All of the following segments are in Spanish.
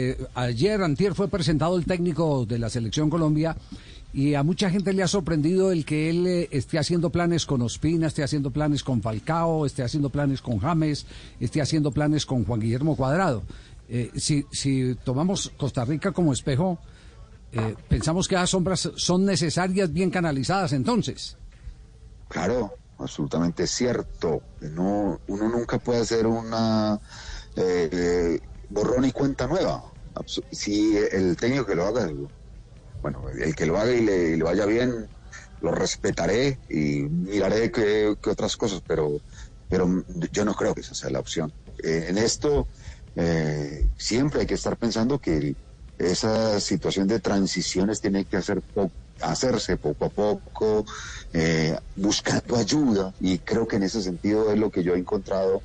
Eh, ayer, antier, fue presentado el técnico de la Selección Colombia y a mucha gente le ha sorprendido el que él eh, esté haciendo planes con Ospina, esté haciendo planes con Falcao, esté haciendo planes con James, esté haciendo planes con Juan Guillermo Cuadrado. Eh, si, si tomamos Costa Rica como espejo, pensamos que esas sombras son necesarias, bien canalizadas entonces. Claro, absolutamente cierto. No, uno nunca puede hacer una borrón y cuenta nueva. Si el técnico que lo haga, bueno, el que lo haga y le, vaya bien, lo respetaré y miraré qué otras cosas, pero, pero yo no creo que esa sea la opción. Eh, en esto eh, siempre hay que estar pensando que esa situación de transiciones tiene que hacer po- hacerse poco a poco, eh, buscando ayuda y creo que en ese sentido es lo que yo he encontrado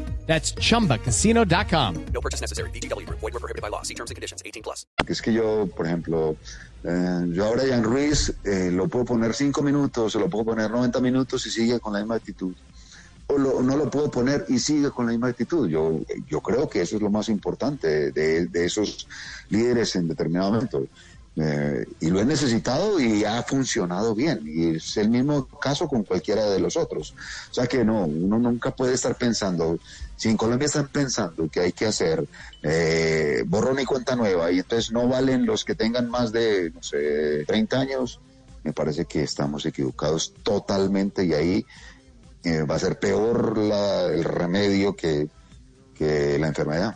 That's chumbacasino.com. No purchase necessary. Group. Void were prohibited by law. See terms and conditions. 18 plus. Es que yo, por ejemplo, eh, yo a Brian Ruiz eh, lo puedo poner cinco minutos, o lo puedo poner 90 minutos y sigue con la misma actitud. O lo- no lo puedo poner y sigue con la misma actitud. Yo, yo creo que eso es lo más importante de, de esos líderes en determinado momento. Eh, y lo he necesitado y ha funcionado bien. Y es el mismo caso con cualquiera de los otros. O sea que no, uno nunca puede estar pensando, si en Colombia están pensando que hay que hacer eh, borrón y cuenta nueva y entonces no valen los que tengan más de, no sé, 30 años, me parece que estamos equivocados totalmente y ahí eh, va a ser peor la- el remedio que, que la enfermedad.